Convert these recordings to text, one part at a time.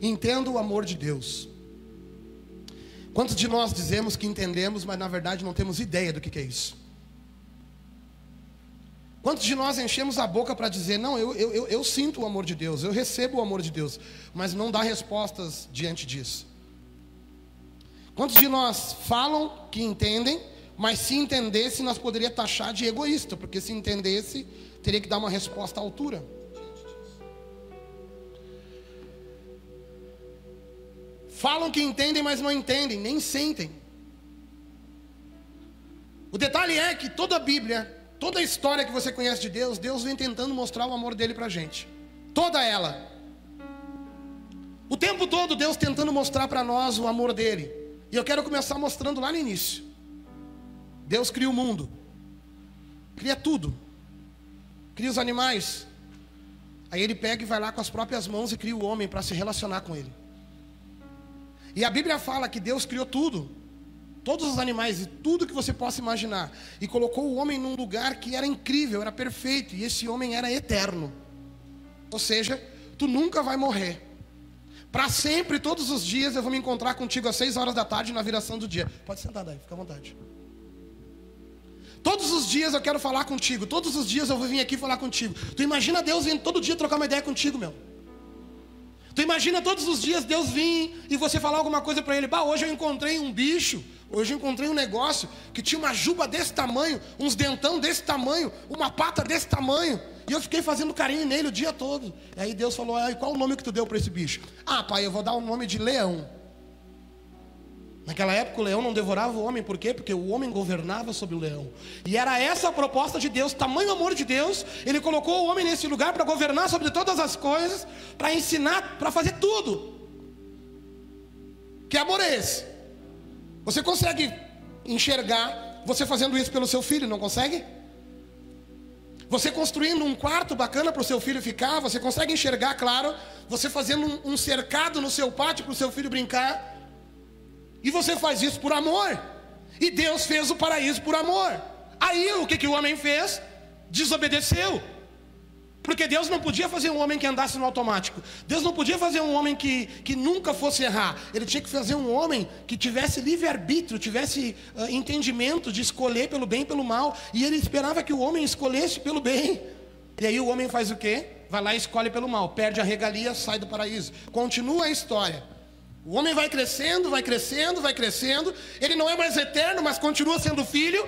Entenda o amor de Deus. Quantos de nós dizemos que entendemos, mas na verdade não temos ideia do que é isso? Quantos de nós enchemos a boca para dizer, não, eu, eu, eu, sinto o amor de Deus, eu recebo o amor de Deus, mas não dá respostas diante disso? Quantos de nós falam que entendem, mas se entendesse, nós poderíamos taxar de egoísta, porque se entendesse, teria que dar uma resposta à altura. Falam que entendem, mas não entendem, nem sentem. O detalhe é que toda a Bíblia, toda a história que você conhece de Deus, Deus vem tentando mostrar o amor dele para a gente. Toda ela. O tempo todo Deus tentando mostrar para nós o amor dele. E eu quero começar mostrando lá no início. Deus cria o mundo, cria tudo, cria os animais. Aí ele pega e vai lá com as próprias mãos e cria o homem para se relacionar com ele. E a Bíblia fala que Deus criou tudo, todos os animais e tudo que você possa imaginar, e colocou o homem num lugar que era incrível, era perfeito, e esse homem era eterno. Ou seja, tu nunca vai morrer. Para sempre, todos os dias, eu vou me encontrar contigo às seis horas da tarde na viração do dia. Pode sentar daí, fica à vontade. Todos os dias eu quero falar contigo. Todos os dias eu vou vir aqui falar contigo. Tu imagina Deus vindo todo dia trocar uma ideia contigo, meu. Tu imagina todos os dias Deus vir e você falar alguma coisa para ele. Bah, hoje eu encontrei um bicho, hoje eu encontrei um negócio que tinha uma juba desse tamanho, uns dentão desse tamanho, uma pata desse tamanho. E eu fiquei fazendo carinho nele o dia todo. E aí Deus falou: ah, qual o nome que tu deu para esse bicho? Ah, pai, eu vou dar o nome de leão. Naquela época o leão não devorava o homem, por quê? Porque o homem governava sobre o leão. E era essa a proposta de Deus, tamanho amor de Deus, ele colocou o homem nesse lugar para governar sobre todas as coisas, para ensinar, para fazer tudo. Que amor é esse? Você consegue enxergar você fazendo isso pelo seu filho, não consegue? Você construindo um quarto bacana para o seu filho ficar, você consegue enxergar, claro, você fazendo um, cercado no seu pátio para o seu filho brincar. E você faz isso por amor. E Deus fez o paraíso por amor. Aí o que, que o homem fez? Desobedeceu. Porque Deus não podia fazer um homem que andasse no automático. Deus não podia fazer um homem que, que nunca fosse errar. Ele tinha que fazer um homem que tivesse livre-arbítrio, tivesse uh, entendimento de escolher pelo bem e pelo mal. E ele esperava que o homem escolhesse pelo bem. E aí o homem faz o quê? Vai lá e escolhe pelo mal. Perde a regalia, sai do paraíso. Continua a história. O homem vai crescendo, vai crescendo, vai crescendo. Ele não é mais eterno, mas continua sendo filho.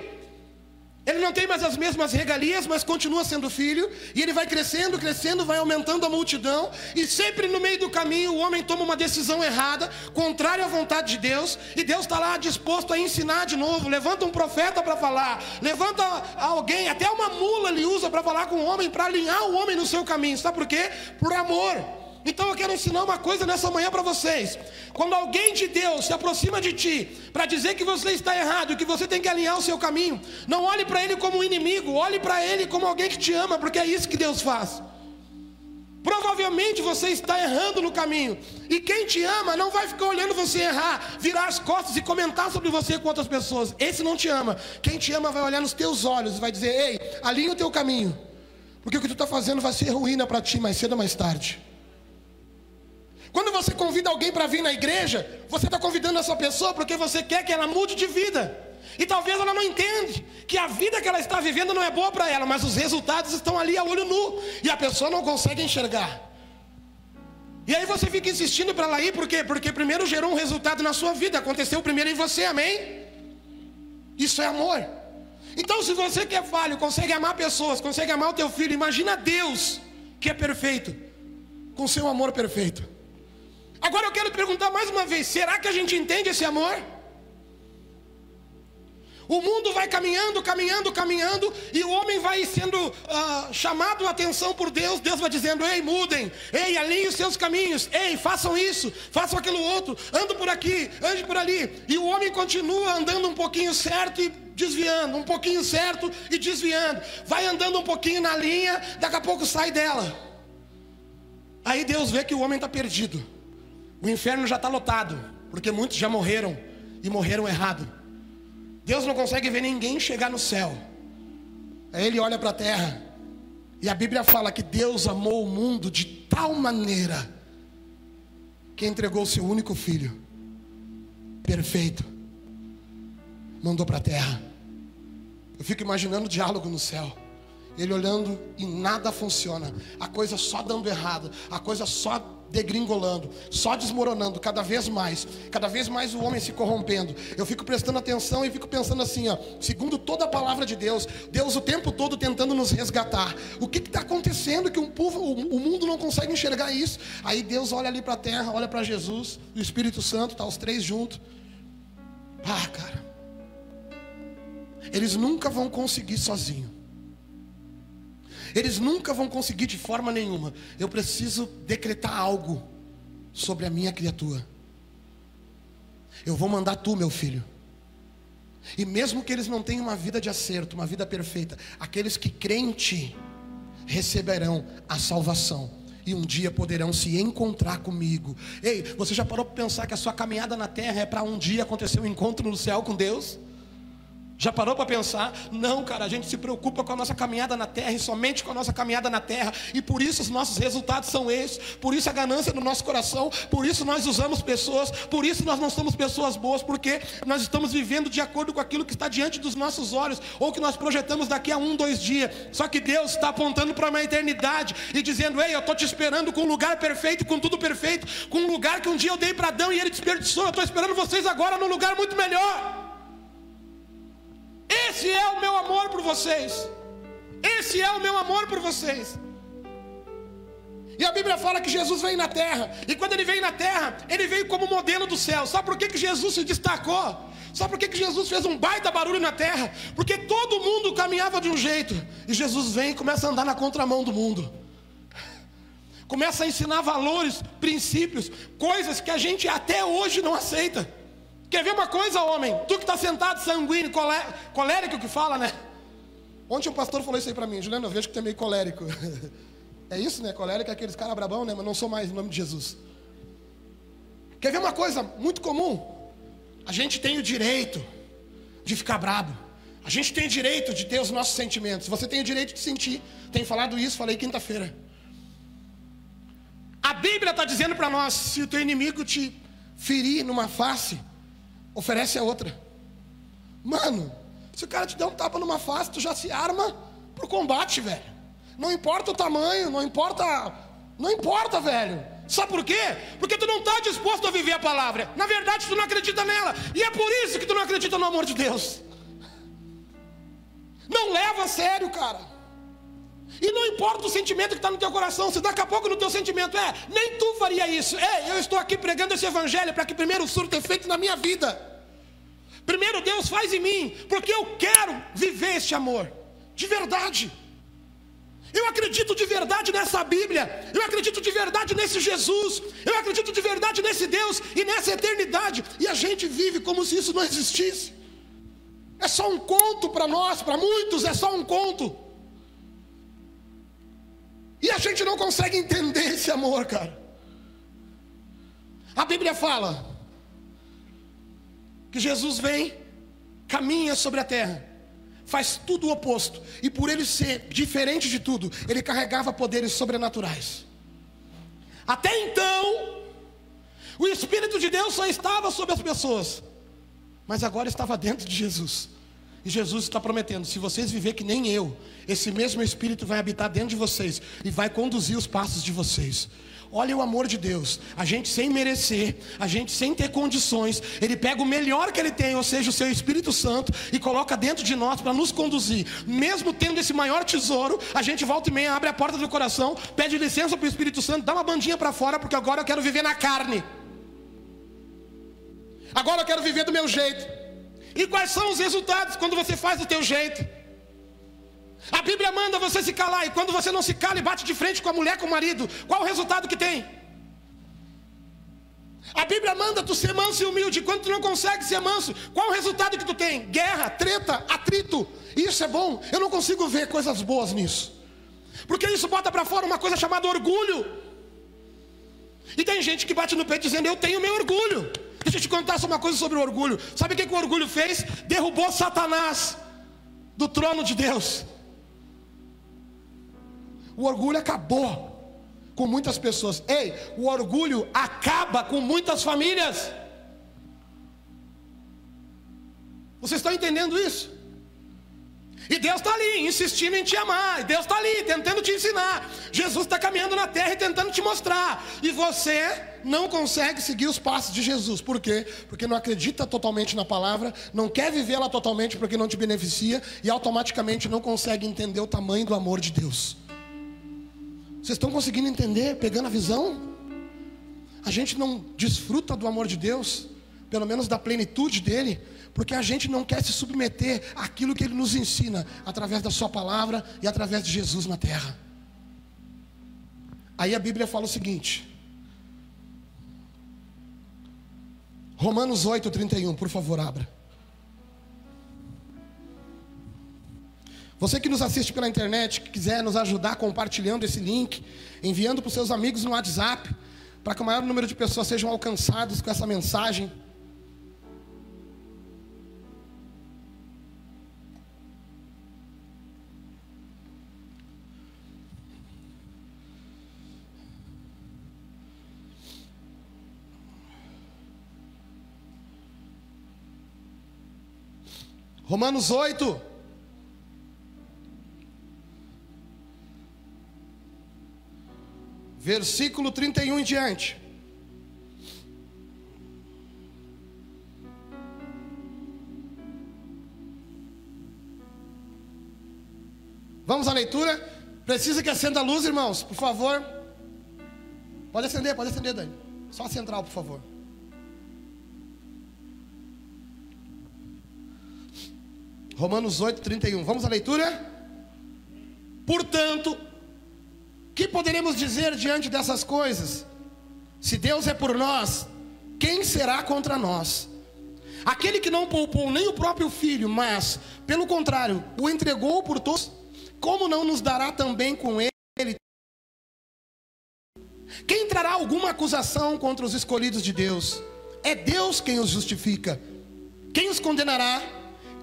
Ele não tem mais as mesmas regalias, mas continua sendo filho. E ele vai crescendo, crescendo, vai aumentando a multidão. E sempre no meio do caminho o homem toma uma decisão errada, contrária à vontade de Deus. E Deus está lá disposto a ensinar de novo. Levanta um profeta para falar. Levanta alguém, até uma mula ele usa para falar com o homem, para alinhar o homem no seu caminho. Sabe por quê? Por amor. Então eu quero ensinar uma coisa nessa manhã para vocês. Quando alguém de Deus se aproxima de ti para dizer que você está errado, que você tem que alinhar o seu caminho, não olhe para ele como um inimigo, olhe para ele como alguém que te ama, porque é isso que Deus faz. Provavelmente você está errando no caminho. E quem te ama não vai ficar olhando você errar, virar as costas e comentar sobre você com outras pessoas. Esse não te ama. Quem te ama vai olhar nos teus olhos e vai dizer: Ei, alinha o teu caminho. Porque o que tu está fazendo vai ser ruína para ti mais cedo ou mais tarde. Quando você convida alguém para vir na igreja, você está convidando essa pessoa porque você quer que ela mude de vida. E talvez ela não entende que a vida que ela está vivendo não é boa para ela, mas os resultados estão ali a olho nu e a pessoa não consegue enxergar. E aí você fica insistindo para ela ir, por quê? Porque primeiro gerou um resultado na sua vida, aconteceu primeiro em você, amém? Isso é amor. Então, se você que é falho, consegue amar pessoas, consegue amar o teu filho, imagina Deus que é perfeito, com seu amor perfeito. Agora eu quero perguntar mais uma vez: será que a gente entende esse amor? O mundo vai caminhando, caminhando, caminhando, e o homem vai sendo uh, chamado a atenção por Deus. Deus vai dizendo: Ei, mudem, ei, alinhem os seus caminhos, ei, façam isso, façam aquilo outro, ando por aqui, ande por ali. E o homem continua andando um pouquinho certo e desviando, um pouquinho certo e desviando. Vai andando um pouquinho na linha, daqui a pouco sai dela. Aí Deus vê que o homem está perdido. O inferno já está lotado, porque muitos já morreram e morreram errado. Deus não consegue ver ninguém chegar no céu. Aí ele olha para a terra. E a Bíblia fala que Deus amou o mundo de tal maneira que entregou seu único filho, perfeito, mandou para a terra. Eu fico imaginando o diálogo no céu. Ele olhando e nada funciona, a coisa só dando errado, a coisa só degringolando, só desmoronando cada vez mais, cada vez mais o homem se corrompendo. Eu fico prestando atenção e fico pensando assim, ó, segundo toda a palavra de Deus, Deus o tempo todo tentando nos resgatar. O que está acontecendo que um povo, o, o, mundo não consegue enxergar isso? Aí Deus olha ali para a terra, olha para Jesus, o Espírito Santo, tá os três juntos. Ah, cara, eles nunca vão conseguir sozinho. Eles nunca vão conseguir de forma nenhuma. Eu preciso decretar algo sobre a minha criatura. Eu vou mandar tu, meu filho. E mesmo que eles não tenham uma vida de acerto, uma vida perfeita, aqueles que creem em ti receberão a salvação e um dia poderão se encontrar comigo. Ei, você já parou para pensar que a sua caminhada na terra é para um dia acontecer um encontro no céu com Deus? Já parou para pensar? Não, cara, a gente se preocupa com a nossa caminhada na terra e somente com a nossa caminhada na terra, e por isso os nossos resultados são esses, por isso a ganância no nosso coração, por isso nós usamos pessoas, por isso nós não somos pessoas boas, porque nós estamos vivendo de acordo com aquilo que está diante dos nossos olhos, ou que nós projetamos daqui a um, dois dias. Só que Deus está apontando para uma eternidade e dizendo: Ei, eu estou te esperando com um lugar perfeito, com tudo perfeito, com um lugar que um dia eu dei para Adão e ele desperdiçou. Eu estou esperando vocês agora num lugar muito melhor. Esse é o meu amor por vocês. Esse é o meu amor por vocês. E a Bíblia fala que Jesus veio na terra. E quando ele veio na terra, ele veio como modelo do céu. Sabe por que, que Jesus se destacou? Sabe por que, que Jesus fez um baita barulho na terra? Porque todo mundo caminhava de um jeito. E Jesus vem e começa a andar na contramão do mundo. Começa a ensinar valores, princípios, coisas que a gente até hoje não aceita. Quer ver uma coisa, homem? Tu que está sentado sanguíneo, colé... colérico que fala, né? Ontem um pastor falou isso aí para mim, Juliano, eu vejo que tu é meio colérico. é isso, né? Colérico é aqueles caras brabão, né? Mas não sou mais, em nome de Jesus. Quer ver uma coisa muito comum? A gente tem o direito de ficar brabo. A gente tem o direito de ter os nossos sentimentos. Você tem o direito de sentir. Tenho falado isso, falei quinta-feira. A Bíblia está dizendo para nós: se o teu inimigo te ferir numa face, oferece a outra. Mano, se o cara te der um tapa numa face, tu já se arma pro combate, velho. Não importa o tamanho, não importa. Não importa, velho. Sabe por quê? Porque tu não está disposto a viver a palavra. Na verdade, tu não acredita nela. E é por isso que tu não acredita no amor de Deus. Não leva a sério, cara. E não importa o sentimento que está no teu coração, se daqui a pouco no teu sentimento é, nem tu faria isso. É, eu estou aqui pregando esse evangelho para que primeiro o surto efeito na minha vida. Primeiro Deus faz em mim, porque eu quero viver este amor, de verdade. Eu acredito de verdade nessa Bíblia, eu acredito de verdade nesse Jesus, eu acredito de verdade nesse Deus e nessa eternidade, e a gente vive como se isso não existisse. É só um conto para nós, para muitos é só um conto. E a gente não consegue entender esse amor, cara. A Bíblia fala que Jesus vem, caminha sobre a terra, faz tudo o oposto, e por ele ser diferente de tudo, ele carregava poderes sobrenaturais. Até então, o Espírito de Deus só estava sobre as pessoas, mas agora estava dentro de Jesus. E Jesus está prometendo: se vocês viver que nem eu, esse mesmo Espírito vai habitar dentro de vocês e vai conduzir os passos de vocês. Olha o amor de Deus. A gente sem merecer, a gente sem ter condições, Ele pega o melhor que Ele tem, ou seja, o Seu Espírito Santo, e coloca dentro de nós para nos conduzir. Mesmo tendo esse maior tesouro, a gente volta e meia, abre a porta do coração, pede licença para o Espírito Santo, dá uma bandinha para fora, porque agora eu quero viver na carne. Agora eu quero viver do meu jeito. E quais são os resultados quando você faz do teu jeito? A Bíblia manda você se calar, e quando você não se cala e bate de frente com a mulher, com o marido, qual o resultado que tem? A Bíblia manda tu ser manso e humilde, quando tu não consegue ser manso, qual o resultado que tu tem? Guerra, treta, atrito. Isso é bom. Eu não consigo ver coisas boas nisso. Porque isso bota para fora uma coisa chamada orgulho. E tem gente que bate no peito dizendo: Eu tenho meu orgulho. Deixa eu te contar só uma coisa sobre o orgulho. Sabe o que, que o orgulho fez? Derrubou Satanás do trono de Deus. O orgulho acabou com muitas pessoas. Ei, o orgulho acaba com muitas famílias. Vocês estão entendendo isso? E Deus está ali, insistindo em te amar. E Deus está ali, tentando te ensinar. Jesus está caminhando na terra e tentando te mostrar. E você não consegue seguir os passos de Jesus. Por quê? Porque não acredita totalmente na palavra, não quer vivê-la totalmente porque não te beneficia e automaticamente não consegue entender o tamanho do amor de Deus. Vocês estão conseguindo entender, pegando a visão? A gente não desfruta do amor de Deus, pelo menos da plenitude dele, porque a gente não quer se submeter àquilo que ele nos ensina através da sua palavra e através de Jesus na terra. Aí a Bíblia fala o seguinte: Romanos 8:31, por favor, abra. Você que nos assiste pela internet, que quiser nos ajudar compartilhando esse link, enviando para os seus amigos no WhatsApp, para que o maior número de pessoas sejam alcançados com essa mensagem. Romanos 8. Versículo 31 em diante. Vamos à leitura? Precisa que acenda a luz, irmãos, por favor. Pode acender, pode acender, Dani. Só a central, por favor. Romanos 8, 31. Vamos à leitura? Portanto, que poderemos dizer diante dessas coisas? Se Deus é por nós, quem será contra nós? Aquele que não poupou nem o próprio filho, mas, pelo contrário, o entregou por todos, como não nos dará também com ele? Quem trará alguma acusação contra os escolhidos de Deus? É Deus quem os justifica. Quem os condenará?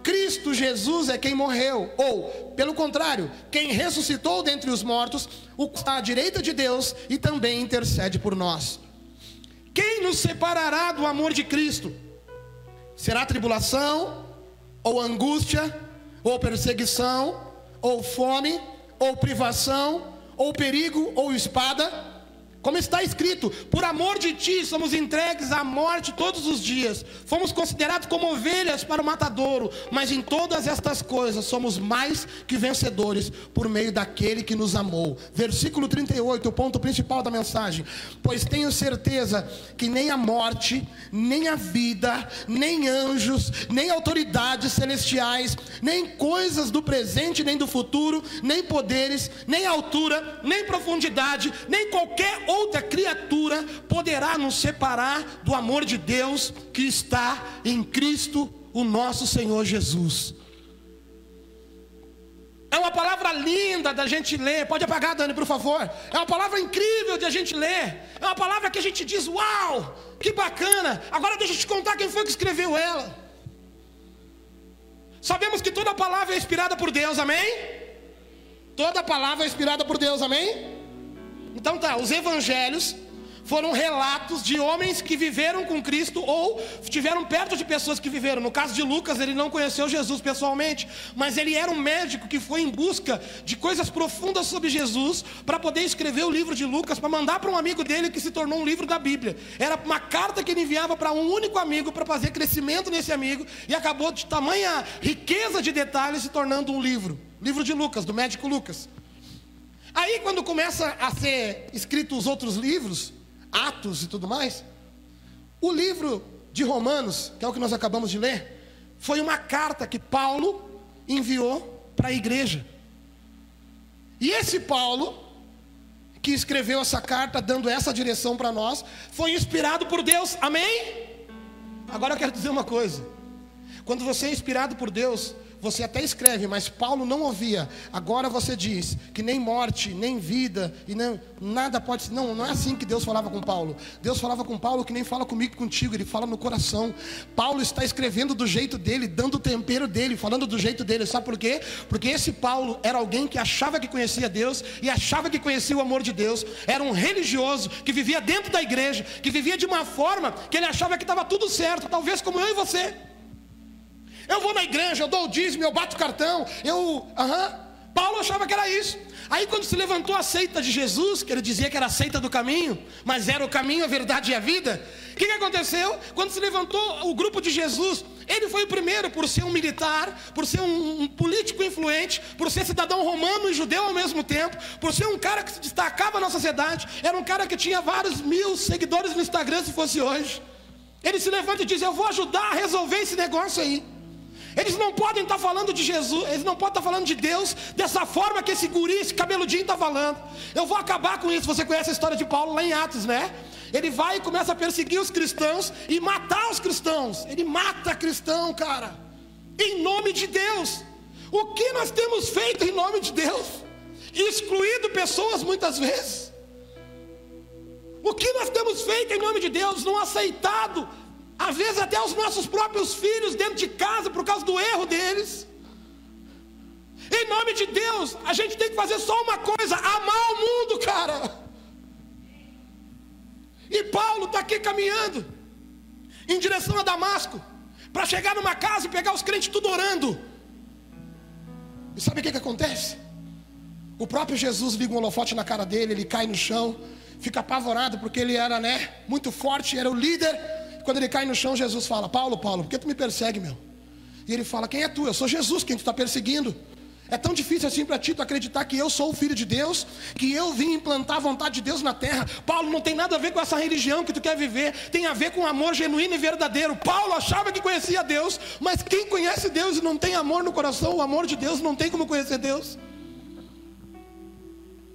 Cristo Jesus é quem morreu, ou, pelo contrário, quem ressuscitou dentre os mortos, o está à direita de Deus e também intercede por nós. Quem nos separará do amor de Cristo? Será tribulação, ou angústia, ou perseguição, ou fome, ou privação, ou perigo, ou espada? Como está escrito, por amor de ti somos entregues à morte todos os dias. Fomos considerados como ovelhas para o matadouro, mas em todas estas coisas somos mais que vencedores por meio daquele que nos amou. Versículo 38, o ponto principal da mensagem. Pois tenho certeza que nem a morte, nem a vida, nem anjos, nem autoridades celestiais, nem coisas do presente nem do futuro, nem poderes, nem altura, nem profundidade, nem qualquer outra outra criatura poderá nos separar do amor de Deus que está em Cristo, o nosso Senhor Jesus. É uma palavra linda da gente ler. Pode apagar, Dani, por favor. É uma palavra incrível de a gente ler. É uma palavra que a gente diz: Uau, que bacana. Agora deixa eu te contar quem foi que escreveu ela. Sabemos que toda palavra é inspirada por Deus, amém? Toda palavra é inspirada por Deus, amém? Então tá, os evangelhos foram relatos de homens que viveram com Cristo ou estiveram perto de pessoas que viveram. No caso de Lucas, ele não conheceu Jesus pessoalmente, mas ele era um médico que foi em busca de coisas profundas sobre Jesus para poder escrever o livro de Lucas, para mandar para um amigo dele que se tornou um livro da Bíblia. Era uma carta que ele enviava para um único amigo para fazer crescimento nesse amigo e acabou de tamanha riqueza de detalhes se tornando um livro. Livro de Lucas, do médico Lucas. Aí, quando começa a ser escrito os outros livros, Atos e tudo mais, o livro de Romanos, que é o que nós acabamos de ler, foi uma carta que Paulo enviou para a igreja. E esse Paulo, que escreveu essa carta, dando essa direção para nós, foi inspirado por Deus, amém? Agora eu quero dizer uma coisa: quando você é inspirado por Deus, você até escreve, mas Paulo não ouvia. Agora você diz que nem morte, nem vida e nem nada pode. Não, não é assim que Deus falava com Paulo. Deus falava com Paulo que nem fala comigo e contigo. Ele fala no coração. Paulo está escrevendo do jeito dele, dando o tempero dele, falando do jeito dele. Sabe por quê? Porque esse Paulo era alguém que achava que conhecia Deus e achava que conhecia o amor de Deus. Era um religioso que vivia dentro da igreja, que vivia de uma forma que ele achava que estava tudo certo, talvez como eu e você. Vou na igreja, eu dou o dízimo, eu bato cartão, eu. Aham. Paulo achava que era isso. Aí quando se levantou a seita de Jesus, que ele dizia que era a seita do caminho, mas era o caminho, a verdade e a vida, o que, que aconteceu? Quando se levantou o grupo de Jesus, ele foi o primeiro por ser um militar, por ser um, um, político influente, por ser cidadão romano e judeu ao mesmo tempo, por ser um cara que se destacava na sociedade, era um cara que tinha vários mil seguidores no Instagram se fosse hoje. Ele se levanta e diz: Eu vou ajudar a resolver esse negócio aí. Eles não podem estar falando de Jesus, eles não podem estar falando de Deus dessa forma que esse guri, esse cabeludinho está falando. Eu vou acabar com isso. Você conhece a história de Paulo lá em Atos, né? Ele vai e começa a perseguir os cristãos e matar os cristãos. Ele mata cristão, cara. Em nome de Deus. O que nós temos feito em nome de Deus? Excluído pessoas muitas vezes. O que nós temos feito em nome de Deus? Não aceitado às vezes até os nossos próprios filhos dentro de casa por causa do erro deles. Em nome de Deus, a gente tem que fazer só uma coisa: amar o mundo, cara. E Paulo está aqui caminhando em direção a Damasco, para chegar numa casa e pegar os crentes tudo orando. E sabe o que, que acontece? O próprio Jesus liga um holofote na cara dele, ele cai no chão, fica apavorado porque ele era, né, muito forte, era o líder quando ele cai no chão, Jesus fala: Paulo, Paulo, por que tu me persegue, meu? E ele fala: Quem é tu? Eu sou Jesus, quem tu está perseguindo. É tão difícil assim para ti tu acreditar que eu sou o filho de Deus, que eu vim implantar a vontade de Deus na terra. Paulo não tem nada a ver com essa religião que tu quer viver, tem a ver com amor genuíno e verdadeiro. Paulo achava que conhecia Deus, mas quem conhece Deus e não tem amor no coração, o amor de Deus não tem como conhecer Deus.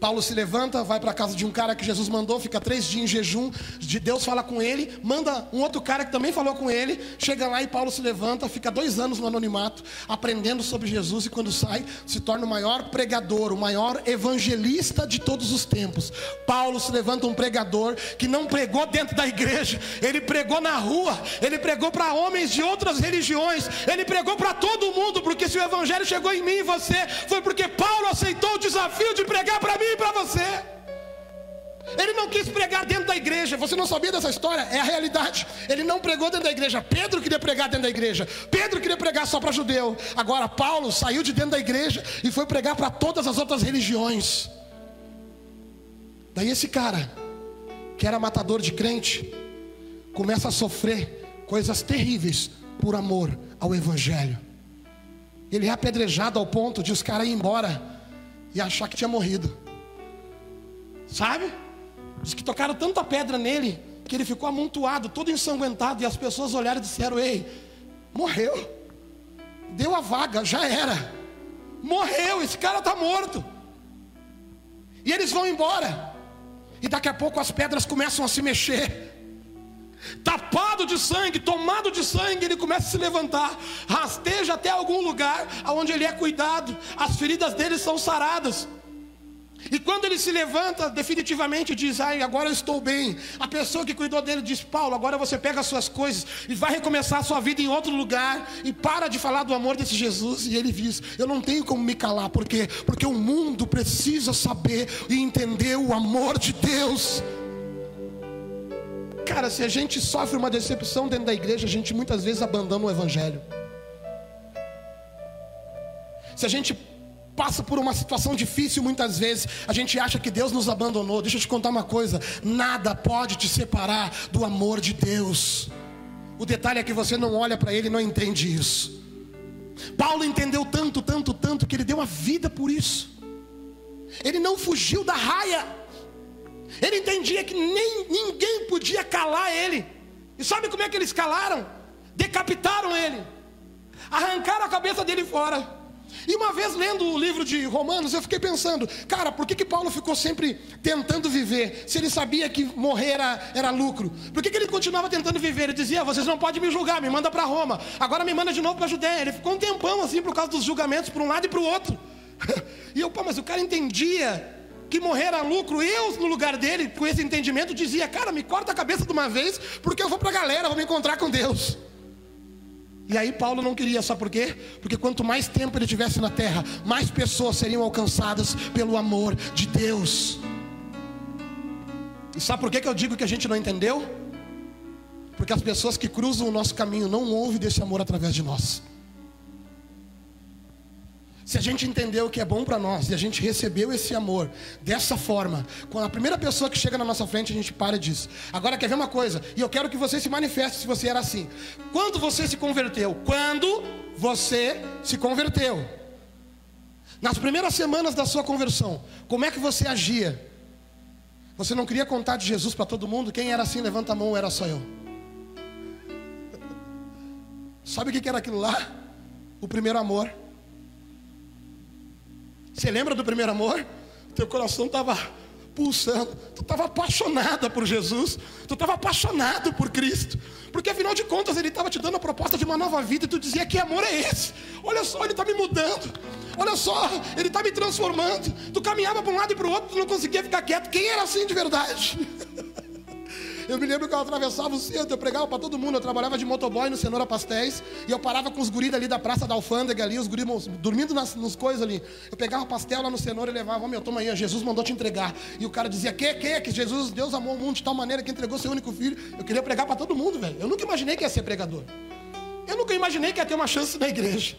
Paulo se levanta, vai para a casa de um cara que Jesus mandou, fica três dias em jejum. De Deus fala com ele, manda um outro cara que também falou com ele. Chega lá e Paulo se levanta, fica dois anos no anonimato, aprendendo sobre Jesus. E quando sai, se torna o maior pregador, o maior evangelista de todos os tempos. Paulo se levanta um pregador que não pregou dentro da igreja, ele pregou na rua, ele pregou para homens de outras religiões, ele pregou para todo mundo, porque se o evangelho chegou em mim e você, foi porque Paulo aceitou o desafio de pregar para mim para você. Ele não quis pregar dentro da igreja. Você não sabia dessa história? É a realidade. Ele não pregou dentro da igreja. Pedro queria pregar dentro da igreja. Pedro queria pregar só para judeu. Agora Paulo saiu de dentro da igreja e foi pregar para todas as outras religiões. Daí esse cara, que era matador de crente, começa a sofrer coisas terríveis por amor ao evangelho. Ele é apedrejado ao ponto de os caras ir embora e achar que tinha morrido. Sabe? Diz que tocaram tanta pedra nele que ele ficou amontoado, todo ensanguentado, e as pessoas olharam e disseram: Ei, morreu. Deu a vaga, já era. Morreu, esse cara está morto. E eles vão embora. E daqui a pouco as pedras começam a se mexer. Tapado de sangue, tomado de sangue, ele começa a se levantar, rasteja até algum lugar onde ele é cuidado, as feridas dele são saradas. E quando ele se levanta, definitivamente diz: Ai, agora eu estou bem. A pessoa que cuidou dele diz: Paulo, agora você pega as suas coisas e vai recomeçar a sua vida em outro lugar. E para de falar do amor desse Jesus. E ele diz: Eu não tenho como me calar. Por quê? Porque o mundo precisa saber e entender o amor de Deus. Cara, se a gente sofre uma decepção dentro da igreja, a gente muitas vezes abandona o Evangelho. Se a gente passa por uma situação difícil muitas vezes, a gente acha que Deus nos abandonou. Deixa eu te contar uma coisa: nada pode te separar do amor de Deus. O detalhe é que você não olha para Ele e não entende isso. Paulo entendeu tanto, tanto, tanto, que ele deu a vida por isso. Ele não fugiu da raia. Ele entendia que nem ninguém podia calar ele. E sabe como é que eles calaram? Decapitaram ele. Arrancaram a cabeça dele fora E uma vez lendo o livro de Romanos, eu fiquei pensando, cara, por que, que Paulo ficou sempre tentando viver, se ele sabia que morrer era, era lucro? Por que, que ele continuava tentando viver? Ele dizia, vocês não podem me julgar, me manda para Roma, agora me manda de novo para a Judéia. Ele ficou um tempão assim por causa dos julgamentos, para um lado e para o outro. e eu, pô, mas o cara entendia que morrer era lucro, eu no lugar dele, com esse entendimento, dizia, cara, me corta a cabeça de uma vez, porque eu vou para a galera, vou me encontrar com Deus. E aí Paulo não queria, só por quê? Porque quanto mais tempo ele tivesse na terra, mais pessoas seriam alcançadas pelo amor de Deus. E sabe por que, que eu digo que a gente não entendeu? Porque as pessoas que cruzam o nosso caminho não ouvem desse amor através de nós. Se a gente entendeu o que é bom para nós e a gente recebeu esse amor dessa forma, quando a primeira pessoa que chega na nossa frente, a gente para e diz: Agora quer ver uma coisa? E eu quero que você se manifeste se você era assim. Quando você se converteu? Quando você se converteu? Nas primeiras semanas da sua conversão, como é que você agia? Você não queria contar de Jesus para todo mundo? Quem era assim, levanta a mão, era só eu. Sabe o que era aquilo lá? O primeiro amor. Você lembra do primeiro amor? Teu coração estava pulsando. Tu estava apaixonada por Jesus. Tu estava apaixonado por Cristo. Porque afinal de contas ele estava te dando a proposta de uma nova vida. E tu dizia: Que amor é esse? Olha só, ele está me mudando. Olha só, ele está me transformando. Tu caminhava para um lado e para o outro, tu não conseguia ficar quieto. Quem era assim de verdade? Eu me lembro que eu atravessava o centro, eu pregava para todo mundo. Eu trabalhava de motoboy no Cenoura Pastéis. E eu parava com os guris ali da Praça da Alfândega ali, os guris dormindo nas, nos coisas ali. Eu pegava pastel lá no Cenoura e levava, oh, meu, toma aí, Jesus mandou te entregar. E o cara dizia, que, que, que Jesus, Deus amou o mundo de tal maneira que entregou seu único filho. Eu queria pregar para todo mundo, velho. Eu nunca imaginei que ia ser pregador. Eu nunca imaginei que ia ter uma chance na igreja.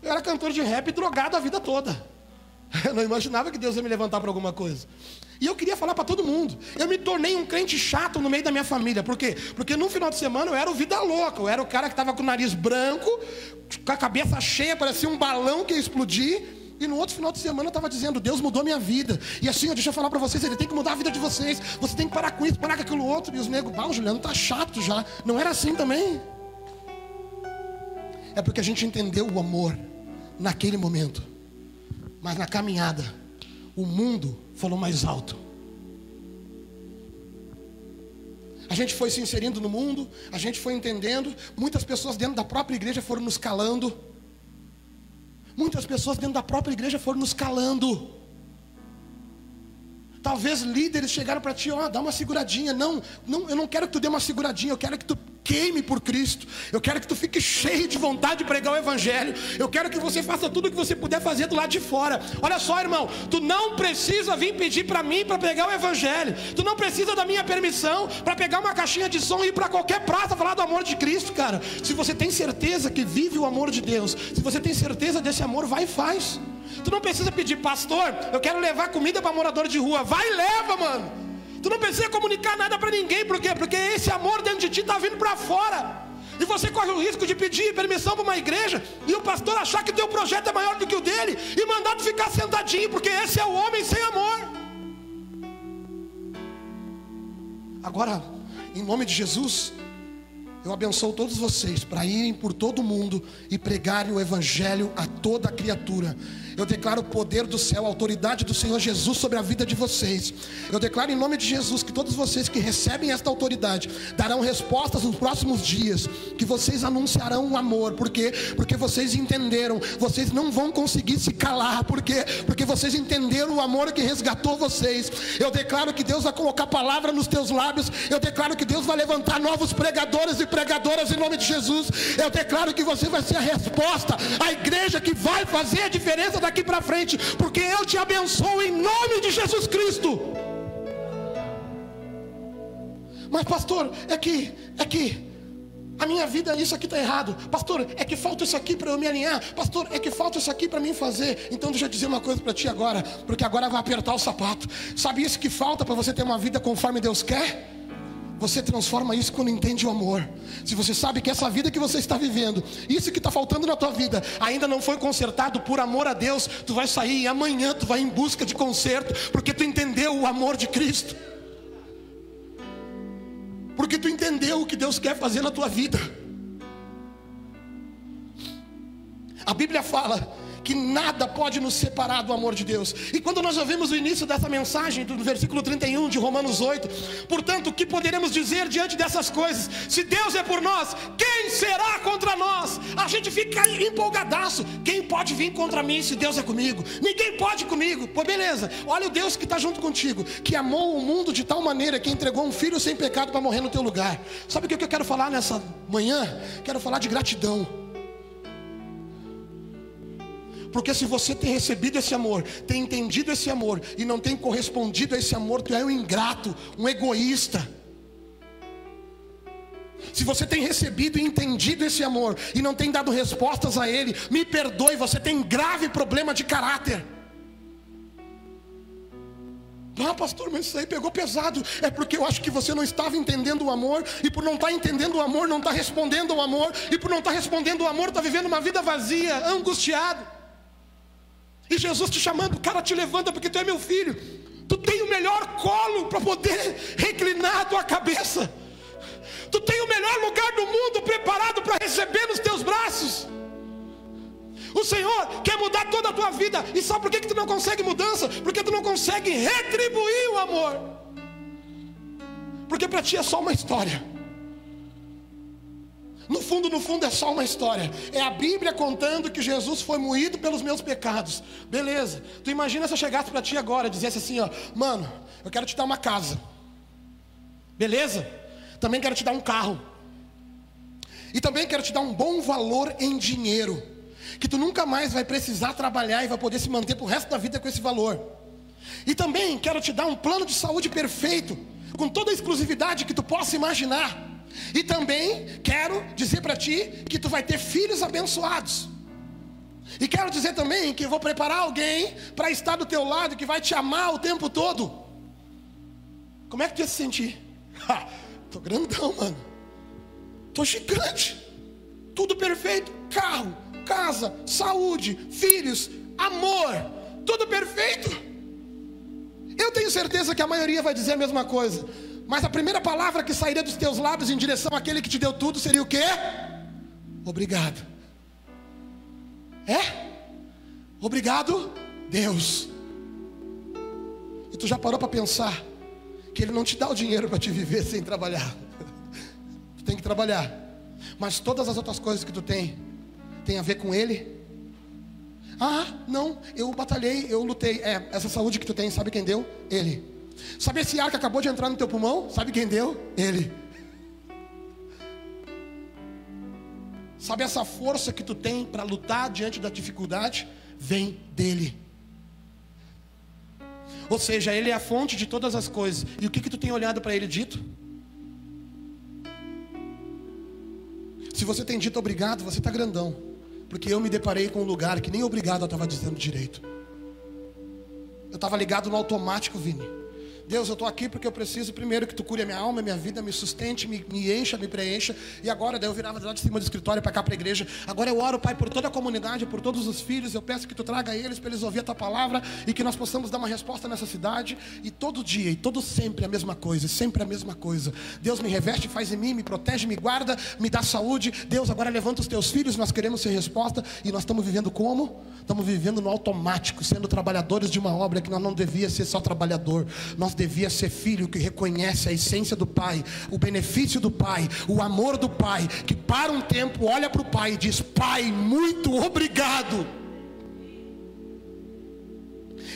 Eu era cantor de rap drogado a vida toda. Eu não imaginava que Deus ia me levantar para alguma coisa. E eu queria falar para todo mundo. Eu me tornei um crente chato no meio da minha família. Por quê? Porque no final de semana eu era o vida louca. Eu era o cara que estava com o nariz branco, com a cabeça cheia, parecia um balão que ia explodir. E no outro final de semana eu estava dizendo, Deus mudou minha vida. E assim, deixa eu falar para vocês, Ele tem que mudar a vida de vocês. Você tem que parar com isso, parar com aquilo outro. E os negros, ah, o Juliano tá chato já. Não era assim também. É porque a gente entendeu o amor naquele momento. Mas na caminhada, o mundo falou mais alto. A gente foi se inserindo no mundo, a gente foi entendendo. Muitas pessoas dentro da própria igreja foram nos calando. Muitas pessoas dentro da própria igreja foram nos calando. Talvez líderes chegaram para ti, ó, oh, dá uma seguradinha. Não, não, eu não quero que tu dê uma seguradinha, eu quero que tu queime por Cristo. Eu quero que tu fique cheio de vontade de pregar o Evangelho. Eu quero que você faça tudo o que você puder fazer do lado de fora. Olha só, irmão, tu não precisa vir pedir para mim para pregar o Evangelho. Tu não precisa da minha permissão para pegar uma caixinha de som e ir para qualquer praça falar do amor de Cristo, cara. Se você tem certeza que vive o amor de Deus, se você tem certeza desse amor, vai e faz. Tu não precisa pedir, pastor, eu quero levar comida para morador de rua. Vai e leva, mano. Tu não precisa comunicar nada para ninguém, por quê? Porque esse amor dentro de ti está vindo para fora. E você corre o risco de pedir permissão para uma igreja e o pastor achar que o teu projeto é maior do que o dele e mandar tu ficar sentadinho, porque esse é o homem sem amor. Agora, em nome de Jesus, eu abençoo todos vocês para irem por todo o mundo e pregarem o Evangelho a toda criatura. Eu declaro o poder do céu, a autoridade do Senhor Jesus sobre a vida de vocês. Eu declaro em nome de Jesus que todos vocês que recebem esta autoridade darão respostas nos próximos dias, que vocês anunciarão o amor, porque porque vocês entenderam, vocês não vão conseguir se calar, porque porque vocês entenderam o amor que resgatou vocês. Eu declaro que Deus vai colocar palavra nos teus lábios. Eu declaro que Deus vai levantar novos pregadores e pregadoras em nome de Jesus. Eu declaro que você vai ser a resposta, a igreja que vai fazer a diferença daqui para frente, porque eu te abençoo em nome de Jesus Cristo. Mas pastor, é que é que a minha vida, isso aqui está errado. Pastor, é que falta isso aqui para eu me alinhar. Pastor, é que falta isso aqui para mim fazer. Então deixa eu dizer uma coisa para ti agora, porque agora vai apertar o sapato. Sabe isso que falta para você ter uma vida conforme Deus quer? Você transforma isso quando entende o amor. Se você sabe que essa vida que você está vivendo, isso que está faltando na tua vida, ainda não foi consertado por amor a Deus, tu vai sair e amanhã tu vai em busca de conserto, porque tu entendeu o amor de Cristo. Porque tu entendeu o que Deus quer fazer na tua vida. A Bíblia fala que nada pode nos separar do amor de Deus. E quando nós ouvimos o início dessa mensagem, do versículo 31 de Romanos 8, portanto, o que poderemos dizer diante dessas coisas? Se Deus é por nós, quem será contra nós? A gente fica empolgadaço. Quem pode vir contra mim se Deus é comigo? Ninguém pode comigo. Pô, beleza. Olha o Deus que está junto contigo, que amou o mundo de tal maneira que entregou um filho sem pecado para morrer no teu lugar. Sabe o que eu quero falar nessa manhã? Quero falar de gratidão. Porque se você tem recebido esse amor, tem entendido esse amor e não tem correspondido a esse amor, tu é um ingrato, um egoísta. Se você tem recebido e entendido esse amor e não tem dado respostas a ele, me perdoe, você tem grave problema de caráter. Ah, pastor, mas isso aí pegou pesado. É porque eu acho que você não estava entendendo o amor, e por não estar entendendo o amor, não está respondendo ao amor, e por não estar respondendo ao amor, está vivendo uma vida vazia, angustiado. E Jesus te chamando, cara, te levanta porque tu é meu filho. Tu tem o melhor colo para poder reclinar a tua cabeça. Tu tem o melhor lugar do mundo preparado para receber nos teus braços. O Senhor quer mudar toda a tua vida. E sabe por que, que tu não consegue mudança? Porque tu não consegue retribuir o amor. Porque para ti é só uma história. No fundo, no fundo é só uma história. É a Bíblia contando que Jesus foi moído pelos meus pecados. Beleza. Tu imagina se eu chegasse para ti agora e dissesse assim, ó, mano, eu quero te dar uma casa. Beleza? Também quero te dar um carro. E também quero te dar um bom valor em dinheiro. Que tu nunca mais vai precisar trabalhar e vai poder se manter pro resto da vida com esse valor. E também quero te dar um plano de saúde perfeito, com toda a exclusividade que tu possa imaginar. E também quero dizer para ti que tu vai ter filhos abençoados. E quero dizer também que eu vou preparar alguém para estar do teu lado que vai te amar o tempo todo. Como é que tu ia se sentir? Ha, tô grandão, mano. Tô gigante. Tudo perfeito. Carro, casa, saúde, filhos, amor. Tudo perfeito. Eu tenho certeza que a maioria vai dizer a mesma coisa. Mas a primeira palavra que sairia dos teus lábios em direção àquele que te deu tudo seria o quê? Obrigado. É? Obrigado, Deus. E tu já parou para pensar que Ele não te dá o dinheiro para te viver sem trabalhar. tu tem que trabalhar. Mas todas as outras coisas que tu tem, tem a ver com Ele. Ah, não, eu batalhei, eu lutei. É, essa saúde que tu tem, sabe quem deu? Ele. Sabe esse ar que acabou de entrar no teu pulmão? Sabe quem deu? Ele. Sabe essa força que tu tem para lutar diante da dificuldade? Vem dele. Ou seja, ele é a fonte de todas as coisas. E o que que tu tem olhado para ele dito? Se você tem dito obrigado, você está grandão. Porque eu me deparei com um lugar que nem obrigado eu estava dizendo direito. Eu estava ligado no automático, Vini. Deus, eu estou aqui porque eu preciso primeiro que tu cure a minha alma, a minha vida, me sustente, me, me encha, me preencha. E agora, daí eu virava lá de cima do escritório para cá para a igreja. Agora eu oro, Pai, por toda a comunidade, por todos os filhos. Eu peço que tu traga eles para eles ouvir a tua palavra e que nós possamos dar uma resposta nessa cidade. E todo dia, e todo sempre a mesma coisa, sempre a mesma coisa. Deus me reveste, faz em mim, me protege, me guarda, me dá saúde. Deus, agora levanta os teus filhos, nós queremos ser resposta. E nós estamos vivendo como? Estamos vivendo no automático, sendo trabalhadores de uma obra que nós não devia ser só trabalhador. Nós devia ser filho que reconhece a essência do Pai, o benefício do Pai, o amor do Pai, que para um tempo olha para o Pai e diz: Pai, muito obrigado.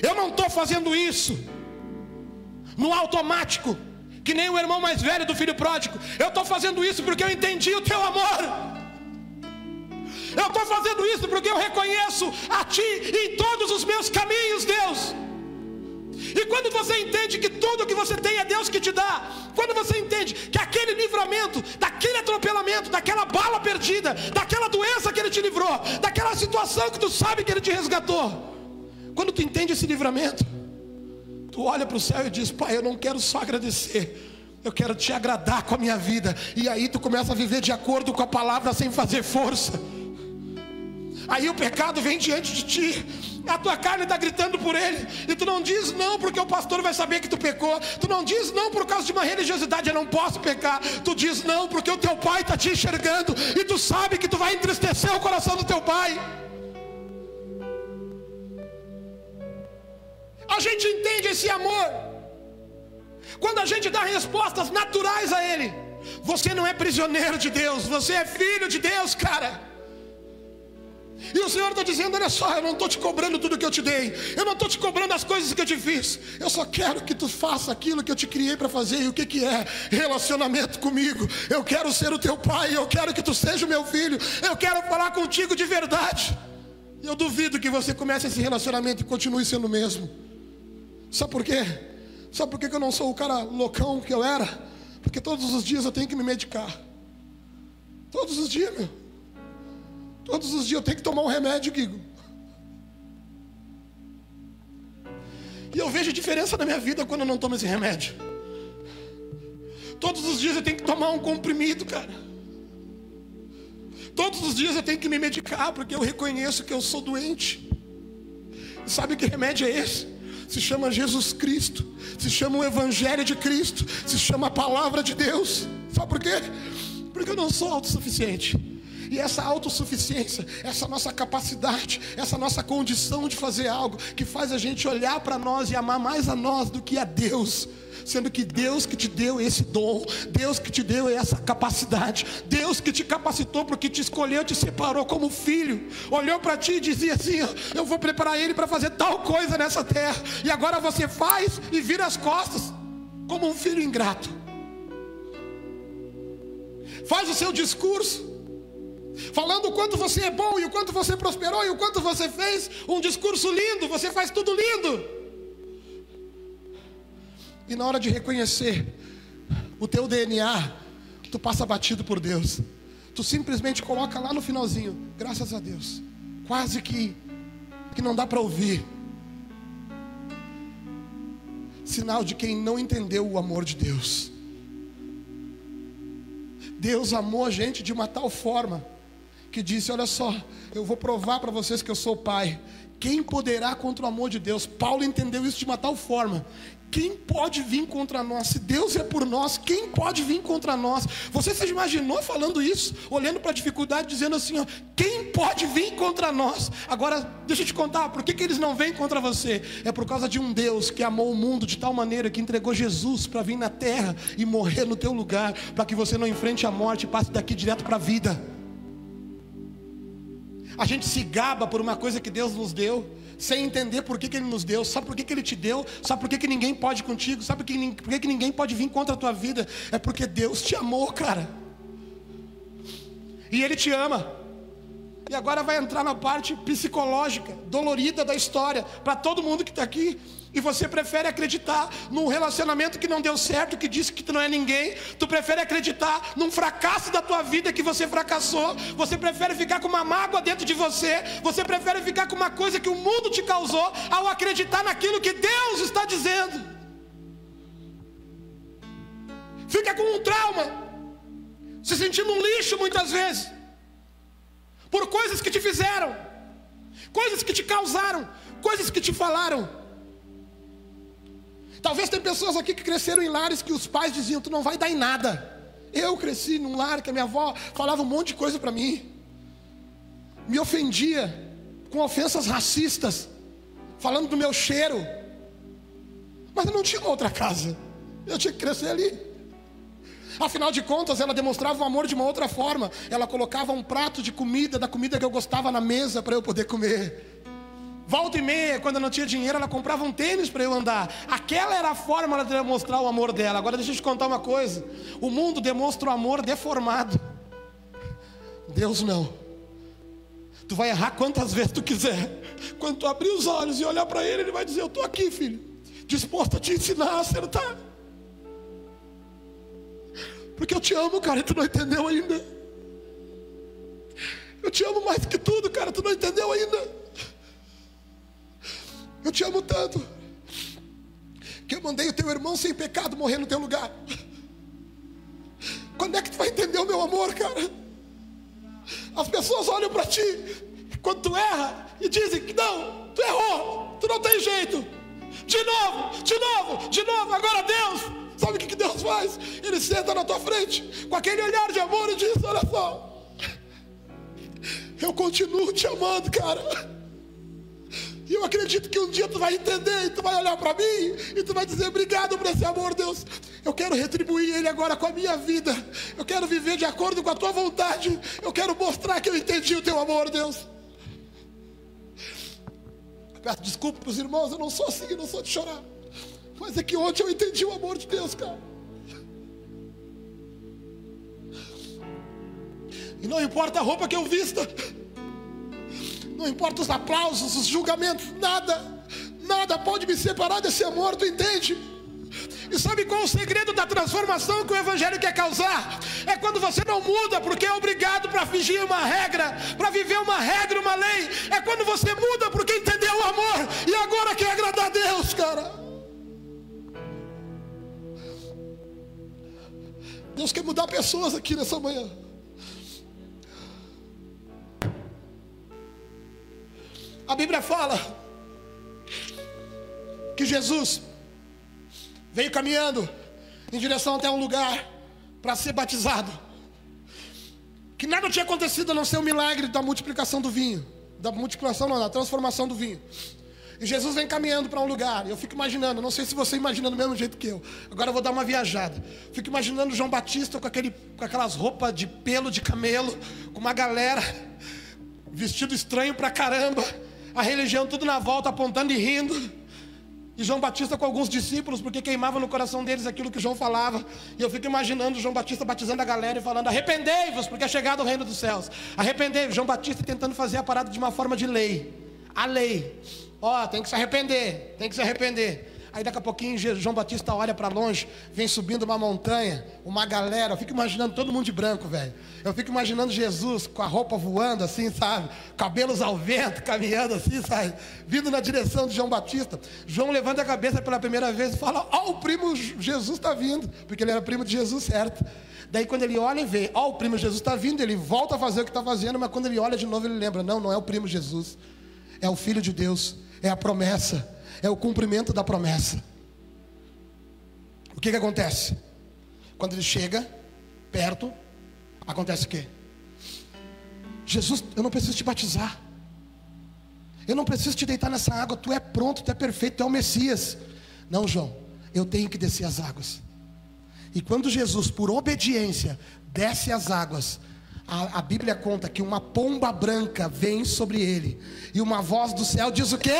Eu não estou fazendo isso no automático, que nem o irmão mais velho do filho pródigo. Eu estou fazendo isso porque eu entendi o teu amor. Eu estou fazendo isso porque eu reconheço a Ti em todos os meus caminhos, Deus. E quando você entende que tudo que você tem é Deus que te dá, quando você entende que aquele livramento, daquele atropelamento, daquela bala perdida, daquela doença que Ele te livrou, daquela situação que tu sabe que Ele te resgatou, quando tu entende esse livramento, tu olha para o céu e diz: Pai, eu não quero só agradecer. Eu quero te agradar com a minha vida. E aí tu começa a viver de acordo com a palavra sem fazer força. Aí o pecado vem diante de ti. A tua carne está gritando por ele. E tu não diz não porque o pastor vai saber que tu pecou. Tu não diz não por causa de uma religiosidade, eu não posso pecar. Tu diz não porque o teu pai está te enxergando. E tu sabe que tu vai entristecer o coração do teu pai. a gente entende esse amor, quando a gente dá respostas naturais a Ele, você não é prisioneiro de Deus, você é filho de Deus, cara. E o Senhor está dizendo: olha só, eu não estou te cobrando tudo que eu te dei, eu não estou te cobrando as coisas que eu te fiz, eu só quero que tu faça aquilo que eu te criei para fazer. E o que, que é? Relacionamento comigo. Eu quero ser o teu pai, eu quero que tu seja o meu filho, eu quero falar contigo de verdade. Eu duvido que você comece esse relacionamento e continue sendo o mesmo. Sabe por quê? Sabe por que eu não sou o cara loucão que eu era? Porque todos os dias eu tenho que me medicar. Todos os dias, meu. Todos os dias eu tenho que tomar um remédio, Guigo. E eu vejo diferença na minha vida quando eu não tomo esse remédio. Todos os dias eu tenho que tomar um comprimido, cara. Todos os dias eu tenho que me medicar, porque eu reconheço que eu sou doente. E sabe que remédio é esse? Se chama Jesus Cristo, se chama o Evangelho de Cristo, se chama a palavra de Deus. Sabe por quê? Porque eu não sou autossuficiente. E essa autossuficiência, essa nossa capacidade, essa nossa condição de fazer algo que faz a gente olhar para nós e amar mais a nós do que a Deus. Sendo que Deus que te deu esse dom, Deus que te deu essa capacidade, Deus que te capacitou porque te escolheu, te separou como filho, olhou para ti e dizia assim: Eu vou preparar ele para fazer tal coisa nessa terra, e agora você faz e vira as costas, como um filho ingrato. Faz o seu discurso, falando o quanto você é bom e o quanto você prosperou e o quanto você fez um discurso lindo, você faz tudo lindo. E na hora de reconhecer o teu DNA, tu passa batido por Deus. Tu simplesmente coloca lá no finalzinho, graças a Deus. Quase que que não dá para ouvir. Sinal de quem não entendeu o amor de Deus. Deus amou a gente de uma tal forma que disse: Olha só, eu vou provar para vocês que eu sou pai. Quem poderá contra o amor de Deus? Paulo entendeu isso de uma tal forma. Quem pode vir contra nós? Se Deus é por nós, quem pode vir contra nós? Você se imaginou falando isso, olhando para a dificuldade, dizendo assim: ó, quem pode vir contra nós? Agora, deixa eu te contar, por que, que eles não vêm contra você? É por causa de um Deus que amou o mundo de tal maneira que entregou Jesus para vir na terra e morrer no teu lugar, para que você não enfrente a morte e passe daqui direto para a vida. A gente se gaba por uma coisa que Deus nos deu, sem entender por que, que Ele nos deu. Sabe por que, que Ele te deu? Sabe por que, que ninguém pode contigo? Sabe por que, por que, que ninguém pode vir contra a tua vida? É porque Deus te amou, cara. E Ele te ama. E agora vai entrar na parte psicológica, dolorida da história, para todo mundo que está aqui. E você prefere acreditar num relacionamento que não deu certo, que disse que tu não é ninguém. Tu prefere acreditar num fracasso da tua vida que você fracassou. Você prefere ficar com uma mágoa dentro de você. Você prefere ficar com uma coisa que o mundo te causou ao acreditar naquilo que Deus está dizendo. Fica com um trauma, se sentindo um lixo muitas vezes, por coisas que te fizeram, coisas que te causaram, coisas que te falaram. Talvez tem pessoas aqui que cresceram em lares que os pais diziam: Tu não vai dar em nada. Eu cresci num lar que a minha avó falava um monte de coisa para mim, me ofendia com ofensas racistas, falando do meu cheiro, mas eu não tinha outra casa, eu tinha que crescer ali. Afinal de contas, ela demonstrava o amor de uma outra forma. Ela colocava um prato de comida, da comida que eu gostava, na mesa para eu poder comer. Volta e meia, quando não tinha dinheiro, ela comprava um tênis para eu andar. Aquela era a forma de demonstrar o amor dela. Agora deixa eu te contar uma coisa: o mundo demonstra o amor deformado. Deus não. Tu vai errar quantas vezes tu quiser. Quando tu abrir os olhos e olhar para ele, ele vai dizer: Eu estou aqui, filho, disposto a te ensinar a acertar. Porque eu te amo, cara, e tu não entendeu ainda. Eu te amo mais que tudo, cara, tu não entendeu ainda. Eu te amo tanto. Que eu mandei o teu irmão sem pecado morrer no teu lugar. Quando é que tu vai entender o meu amor, cara? As pessoas olham para ti quando tu erra e dizem que não, tu errou, tu não tem jeito. De novo, de novo, de novo. Agora Deus, sabe o que Deus faz? Ele senta na tua frente com aquele olhar de amor e diz: Olha só, eu continuo te amando, cara. E eu acredito que um dia tu vai entender e tu vai olhar para mim e tu vai dizer obrigado por esse amor, Deus. Eu quero retribuir ele agora com a minha vida. Eu quero viver de acordo com a tua vontade. Eu quero mostrar que eu entendi o teu amor, Deus. Peço desculpa para os irmãos, eu não sou assim, eu não sou de chorar. Mas é que ontem eu entendi o amor de Deus, cara. E não importa a roupa que eu vista. Não importa os aplausos, os julgamentos, nada, nada pode me separar desse amor, tu entende? E sabe qual é o segredo da transformação que o Evangelho quer causar? É quando você não muda, porque é obrigado para fingir uma regra, para viver uma regra, uma lei. É quando você muda, porque entendeu o amor e agora quer agradar a Deus, cara. Deus quer mudar pessoas aqui nessa manhã. A Bíblia fala que Jesus veio caminhando em direção até um lugar para ser batizado. Que nada tinha acontecido a não ser o milagre da multiplicação do vinho, da multiplicação, não, da transformação do vinho. E Jesus vem caminhando para um lugar, eu fico imaginando, não sei se você imagina do mesmo jeito que eu. Agora eu vou dar uma viajada. Fico imaginando João Batista com, aquele, com aquelas roupas de pelo de camelo, com uma galera, vestido estranho pra caramba a religião tudo na volta, apontando e rindo. E João Batista com alguns discípulos, porque queimava no coração deles aquilo que João falava. E eu fico imaginando João Batista batizando a galera e falando: arrependei-vos, porque é chegado o reino dos céus. Arrependei-vos. João Batista tentando fazer a parada de uma forma de lei. A lei. Ó, oh, tem que se arrepender, tem que se arrepender. Aí daqui a pouquinho João Batista olha para longe, vem subindo uma montanha, uma galera. Eu fico imaginando todo mundo de branco, velho. Eu fico imaginando Jesus com a roupa voando assim, sabe? Cabelos ao vento, caminhando assim, sabe? Vindo na direção de João Batista. João levanta a cabeça pela primeira vez e fala: Ó, oh, o primo Jesus está vindo, porque ele era primo de Jesus, certo? Daí quando ele olha e vê, ó, oh, o primo Jesus está vindo, ele volta a fazer o que está fazendo, mas quando ele olha de novo, ele lembra: não, não é o primo Jesus, é o Filho de Deus, é a promessa é o cumprimento da promessa. O que, que acontece? Quando ele chega perto, acontece o quê? Jesus, eu não preciso te batizar. Eu não preciso te deitar nessa água. Tu é pronto, tu é perfeito, tu é o Messias. Não, João, eu tenho que descer as águas. E quando Jesus, por obediência, desce as águas, a, a, Bíblia conta que uma pomba branca vem sobre ele, e uma voz do céu diz o quê?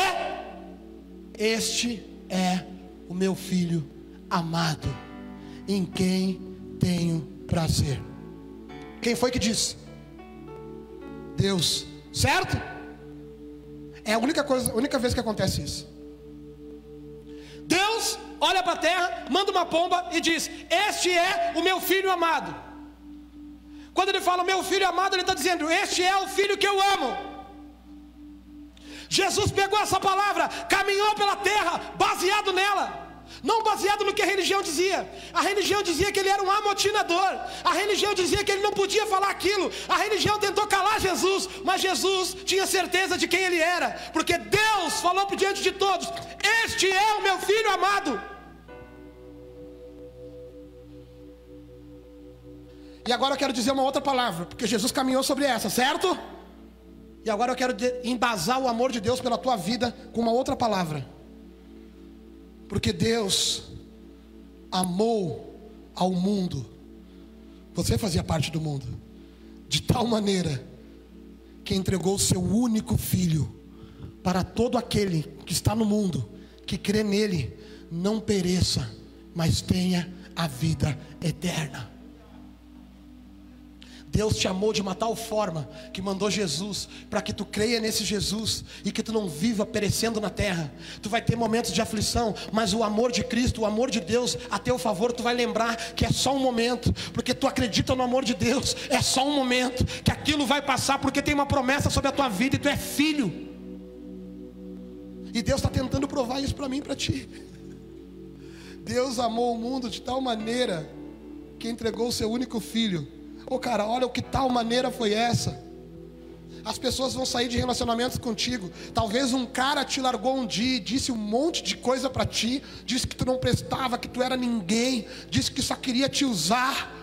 Este é o meu filho amado, em quem tenho prazer. Quem foi que disse? Deus, certo? É a única coisa, a única vez que acontece isso. Deus olha para a terra, manda uma pomba e diz: Este é o meu filho amado. Quando ele fala meu filho amado, ele está dizendo: Este é o filho que eu amo. Jesus pegou essa palavra, caminhou pela terra, baseado nela. Não baseado no que a religião dizia. A religião dizia que ele era um amotinador. A religião dizia que ele não podia falar aquilo. A religião tentou calar Jesus, mas Jesus tinha certeza de quem ele era, porque Deus falou por diante de todos: Este é o meu filho amado. E agora eu quero dizer uma outra palavra, porque Jesus caminhou sobre essa, certo? E agora eu quero embasar o amor de Deus pela tua vida com uma outra palavra. Porque Deus amou ao mundo. Você fazia parte do mundo. De tal maneira que entregou o seu único filho para todo aquele que está no mundo, que crê nele, não pereça, mas tenha a vida eterna. Deus te amou de uma tal forma que mandou Jesus para que tu creia nesse Jesus e que tu não viva perecendo na terra. Tu vai ter momentos de aflição, mas o amor de Cristo, o amor de Deus a teu favor, tu vai lembrar que é só um momento, porque tu acredita no amor de Deus, é só um momento, que aquilo vai passar porque tem uma promessa sobre a tua vida e tu é filho. E Deus está tentando provar isso para mim e para ti. Deus amou o mundo de tal maneira que entregou o seu único filho Ô oh, cara, olha o que tal maneira foi essa. As pessoas vão sair de relacionamentos contigo. Talvez um cara te largou um dia, disse um monte de coisa para ti, disse que tu não prestava, que tu era ninguém, disse que só queria te usar.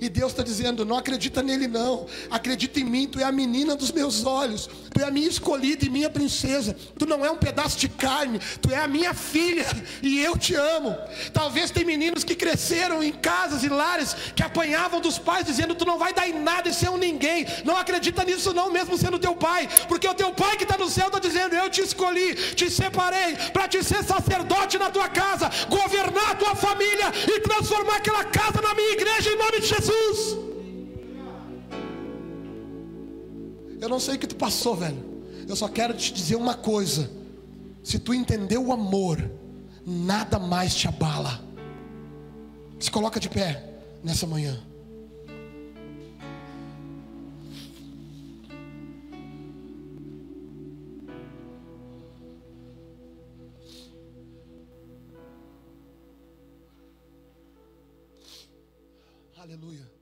E Deus está dizendo: não acredita nele, não. Acredita em mim, tu é a menina dos meus olhos. Tu é a minha escolhida e minha princesa. Tu não é um pedaço de carne, tu é a minha filha e eu te amo. Talvez tem meninos que cresceram em casas e lares que apanhavam dos pais, dizendo: tu não vai dar em nada e ser um ninguém. Não acredita nisso, não, mesmo sendo teu pai, porque o teu pai que está no céu está dizendo: eu te escolhi, te separei para te ser sacerdote na tua casa, governar a tua família e transformar aquela casa na minha igreja em nome de Jesus. Jesus. Eu não sei o que tu passou, velho. Eu só quero te dizer uma coisa. Se tu entendeu o amor, nada mais te abala. Se coloca de pé nessa manhã. Aleluia.